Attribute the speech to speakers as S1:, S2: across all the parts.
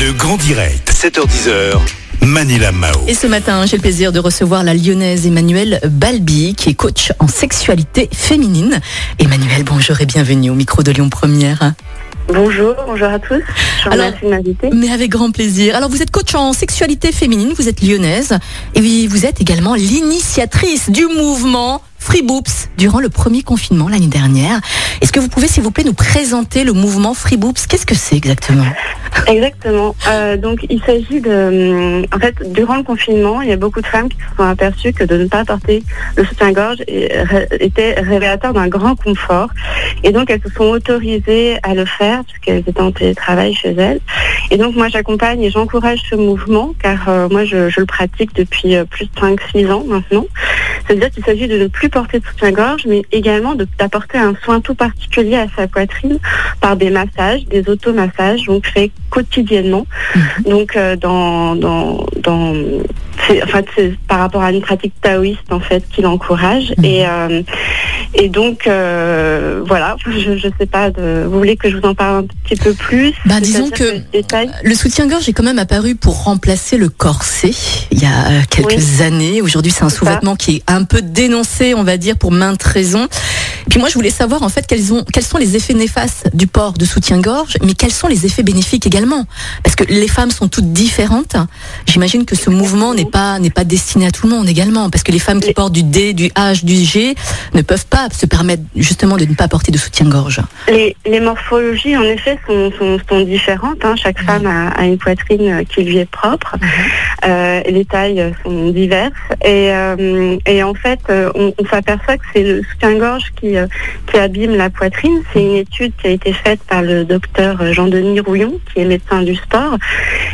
S1: Le grand direct, 7h10h. Manila Mao.
S2: Et ce matin, j'ai le plaisir de recevoir la lyonnaise Emmanuelle Balbi, qui est coach en sexualité féminine. Emmanuelle, bonjour et bienvenue au micro de Lyon Première.
S3: Bonjour, bonjour à tous. Je vous
S2: Alors,
S3: remercie de m'inviter.
S2: Mais avec grand plaisir. Alors, vous êtes coach en sexualité féminine, vous êtes lyonnaise, et oui, vous êtes également l'initiatrice du mouvement Free Boops durant le premier confinement l'année dernière. Est-ce que vous pouvez, s'il vous plaît, nous présenter le mouvement Free Boops Qu'est-ce que c'est exactement?
S3: Exactement. Euh, donc, il s'agit de. hum, En fait, durant le confinement, il y a beaucoup de femmes qui se sont aperçues que de ne pas porter le soutien-gorge était révélateur d'un grand confort. Et donc, elles se sont autorisées à le faire puisqu'elles étaient en télétravail chez elles. Et donc, moi, j'accompagne et j'encourage ce mouvement car euh, moi, je, le pratique depuis euh, plus de 5-6 ans maintenant. C'est-à-dire qu'il s'agit de ne plus porter de soutien-gorge, mais également d'apporter un soin tout particulier à sa poitrine par des massages, des automassages, donc faits quotidiennement. Donc euh, dans dans dans c'est en fait c'est par rapport à une pratique taoïste en fait qu'il encourage
S2: Mhm.
S3: et euh, et donc euh, voilà je je sais pas de, vous voulez que je vous en parle un petit peu plus?
S2: Bah, disons que- Le soutien-gorge est quand même apparu pour remplacer le corset il y a euh, quelques années. Aujourd'hui, c'est un sous-vêtement qui est un peu dénoncé, on va dire, pour maintes raisons. Puis moi, je voulais savoir en fait quels, ont, quels sont les effets néfastes du port de soutien-gorge, mais quels sont les effets bénéfiques également? Parce que les femmes sont toutes différentes. J'imagine que ce mouvement n'est pas, n'est pas destiné à tout le monde également. Parce que les femmes qui portent du D, du H, du G ne peuvent pas se permettre justement de ne pas porter de soutien-gorge.
S3: Les, les morphologies, en effet, sont, sont, sont différentes. hein. Chaque femme a, a une poitrine euh, qui lui est propre. Euh, et les tailles euh, sont diverses. Et, euh, et en fait, euh, on, on s'aperçoit que c'est le soutien-gorge qui, euh, qui abîme la poitrine. C'est une étude qui a été faite par le docteur euh, Jean-Denis Rouillon, qui est médecin du sport,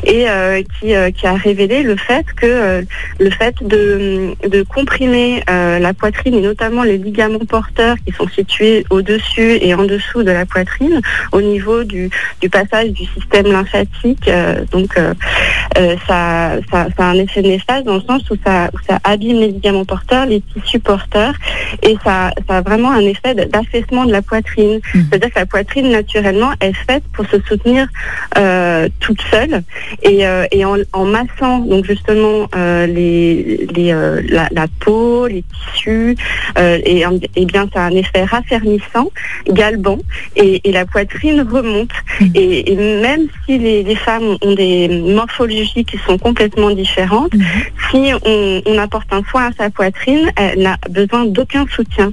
S3: et euh, qui, euh, qui a révélé le fait que euh, le fait de, de comprimer euh, la poitrine et notamment les ligaments porteurs qui sont situés au-dessus et en dessous de la poitrine, au niveau du, du passage du système lymphatique, euh, donc euh, ça, ça, ça a un effet néfaste dans le sens où ça, où ça abîme les ligaments porteurs, les tissus porteurs, et ça, ça a vraiment un effet d'affaissement de la poitrine.
S2: Mhm.
S3: C'est-à-dire que la poitrine, naturellement, est faite pour se soutenir euh, toute seule, et, euh, et en, en massant donc justement les, les, la, la peau, les tissus, et, et bien ça a un effet raffermissant, galbant, et, et la poitrine remonte.
S2: Mhm.
S3: Et, et même si les, les femmes ont des morphologies qui sont complètement différentes,
S2: Mhm.
S3: si on, on apporte un soin à sa poitrine, elle n'a besoin d'aucun soutien.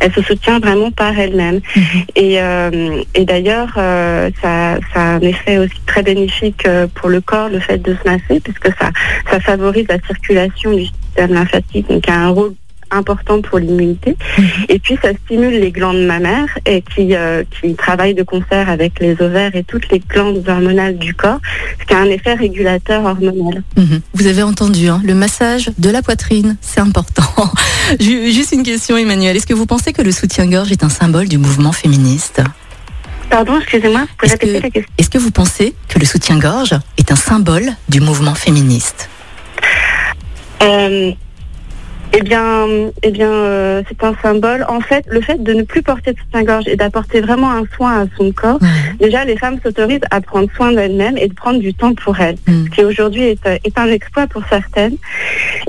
S3: Elle se soutient vraiment par elle-même.
S2: Mhm.
S3: Et, euh, et d'ailleurs, euh, ça, ça a un effet aussi très bénéfique euh, pour le corps, le fait de se masser, puisque ça, ça favorise la circulation du système lymphatique, donc a un rôle important pour l'immunité.
S2: Mhm.
S3: Et puis ça stimule les glandes mammaires et qui, euh, qui travaillent de concert avec les ovaires et toutes les glandes hormonales du corps, ce qui a un effet régulateur hormonal.
S2: Mhm. Vous avez entendu, hein, le massage de la poitrine, c'est important. Ju- Juste une question, Emmanuel. Est-ce que vous pensez que le soutien-gorge est un symbole du mouvement féministe?
S3: Pardon, excusez-moi, vous pouvez
S2: Est-ce que-
S3: répéter la question?
S2: Est-ce que vous pensez que le soutien-gorge est un symbole du mouvement féministe?
S3: Euh, eh bien, eh bien, euh, c'est un symbole. En fait, le fait de ne plus porter de soutien-gorge et d'apporter vraiment un soin à son corps, déjà, les femmes s'autorisent à prendre soin d'elles-mêmes et de prendre du temps pour elles,
S2: Mm.
S3: ce qui aujourd'hui est, euh, est un exploit pour certaines.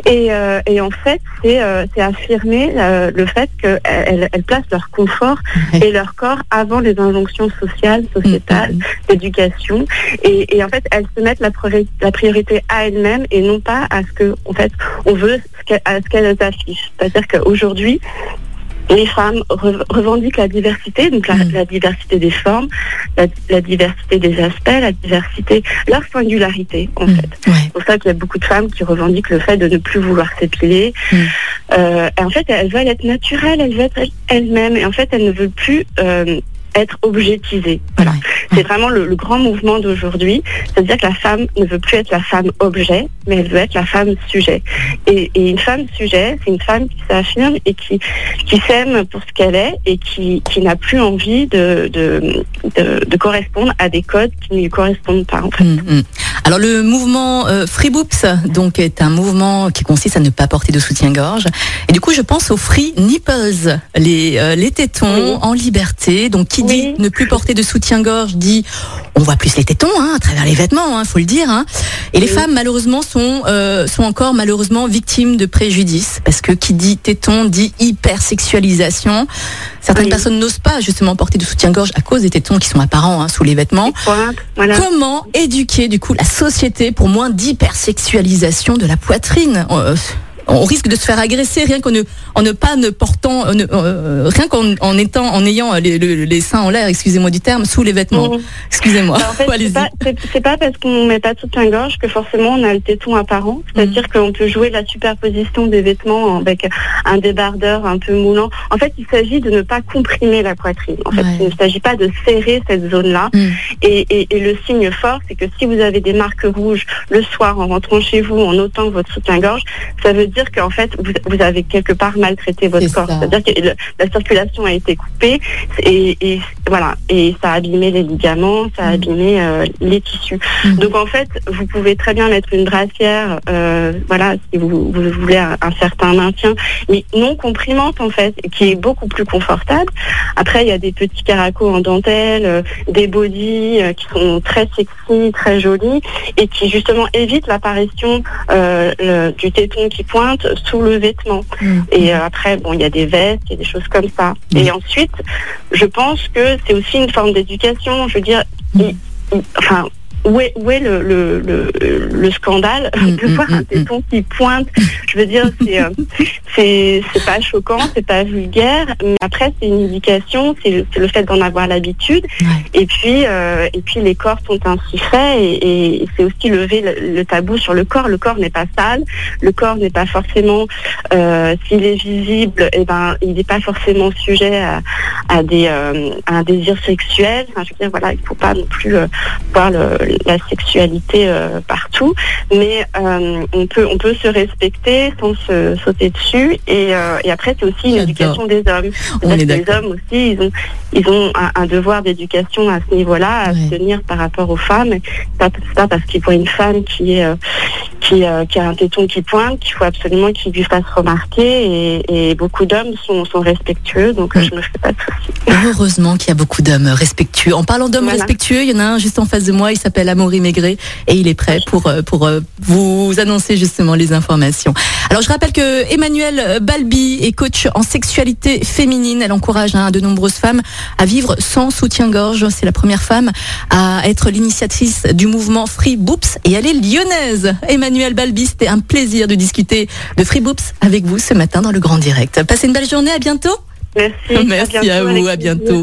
S3: Et, euh, et en fait, c'est euh, affirmer le fait qu'elles elles placent leur confort
S2: Ouais.
S3: et leur corps avant les injonctions sociales, sociétales,
S2: Mhm.
S3: d'éducation. Et, et en fait, elles se mettent la, priori- la priorité à elles-mêmes et non pas à ce que, en fait, on veut, à ce qu'elles C'est-à-dire qu'aujourd'hui, les femmes re- revendiquent la diversité, donc la,
S2: Mm.
S3: la diversité des formes, la, la diversité des aspects, la diversité, leur singularité, en
S2: Mhm.
S3: fait.
S2: Ouais.
S3: C'est pour ça qu'il y a beaucoup de femmes qui revendiquent le fait de ne plus vouloir s'épiler.
S2: Mm.
S3: Euh, et en fait, elles veulent être naturelles, elles veulent être elles-mêmes. Et en fait, elles ne veulent plus euh, être objetisées. Voilà.
S2: Ouais.
S3: C'est vraiment le, grand mouvement d'aujourd'hui. C'est-à-dire que la femme ne veut plus être la femme objet, mais elle veut être la femme sujet. Et, une femme sujet, c'est une femme qui s'affirme et qui, qui s'aime pour ce qu'elle est et qui, qui n'a plus envie de, de, de, de correspondre à des codes qui ne lui correspondent pas. En fait.
S2: Mm, mm. Alors le mouvement euh, Free Boops donc est un mouvement qui consiste à ne pas porter de soutien-gorge. Et du coup, je pense aux Free Nipples, les euh, les tétons en liberté. Donc qui dit ne plus porter de soutien-gorge dit on voit plus les tétons hein, à travers les vêtements, hein, faut le dire. Hein. Et les femmes malheureusement sont euh, sont encore malheureusement victimes de préjudices parce que qui dit tétons dit hypersexualisation. Certaines personnes n'osent pas justement porter de soutien-gorge à cause des tétons qui sont apparents hein, sous les vêtements. Comment éduquer du coup la société pour moins d'hypersexualisation de la poitrine euh, on risque de se faire agresser rien qu'en ne, en ne pas ne portant, euh, rien qu'en en étant, en ayant les, les, seins en l'air, excusez-moi du terme, sous les vêtements. Mmh. Excusez-moi.
S3: Bah, en fait, c'est pas, parce qu'on met pas tout un gorge que forcément on a le téton apparent. C'est-à-dire mmh. qu'on peut jouer la superposition des vêtements avec un débardeur un peu moulant. En fait, il s'agit de ne pas comprimer la poitrine. En fait, il ne s'agit pas de serrer cette zone-là. Mmh. Et, et, et, le signe fort, c'est que si vous avez des marques rouges le soir en rentrant chez vous, en ôtant votre soutien-gorge, ça veut dire dire qu'en fait, vous, avez quelque part maltraité votre corps. C'est-à-dire que la circulation a été coupée et, voilà, et ça a abîmé les ligaments, ça a mm. abîmé euh, les tissus. Mm. Donc en fait, vous pouvez très bien mettre une brassière, euh, voilà, si vous, voulez un, certain maintien, mais non comprimante en fait, qui est beaucoup plus confortable. Après, il y a des petits caracos en dentelle, euh, des bodys qui sont très sexy, très jolis et qui justement évitent l'apparition du téton qui pointe sous le vêtement. Mm. Et euh, après, bon, il y a des vestes, a des choses comme ça. Mm. Et ensuite, je pense que c'est aussi une forme d'éducation. Je veux dire, enfin, où est, où est le, le, le, scandale mm, de voir un téton qui pointe Je veux dire, c'est euh, c'est pas choquant, c'est pas vulgaire, mais après c'est une indication, c'est le, fait d'en avoir l'habitude. Et puis euh, et puis les corps sont ainsi faits et, c'est aussi lever le, tabou sur le corps. Le corps n'est pas sale, le corps n'est pas forcément euh, s'il est visible, et eh ben il n'est pas forcément sujet à, à des à un désir sexuel. Enfin, je veux dire voilà, il faut pas non plus voir le la sexualité euh, partout, mais euh, on peut on peut se respecter sans se sauter dessus. Et, euh, et après, c'est aussi une éducation des hommes. les hommes aussi, ils ont ils ont un, devoir d'éducation à ce niveau-là, à se tenir par rapport aux femmes. Pas, pas parce qu'ils voient une femme qui est qui, qui, a un téton qui pointe, qu'il faut absolument qu'il lui fasse remarquer. Et, beaucoup d'hommes sont, sont, respectueux, donc je me fais pas de soucis.
S2: Heureusement qu'il y a beaucoup d'hommes respectueux. En parlant d'hommes respectueux, il y en a un juste en face de moi, il s'appelle Amaury Maigret et il est prêt pour, euh, pour euh, vous annoncer justement les informations. Alors je rappelle que Emmanuel Balbi est coach en sexualité féminine. Elle encourage hein, de nombreuses femmes à vivre sans soutien-gorge. C'est la première femme à être l'initiatrice du mouvement Free Boops et elle est lyonnaise. Emmanuel Balbi, c'était un plaisir de discuter de Free Boops avec vous ce matin dans le Grand Direct. Passez une belle journée, à bientôt.
S3: Merci.
S2: Merci à, vous, à bientôt.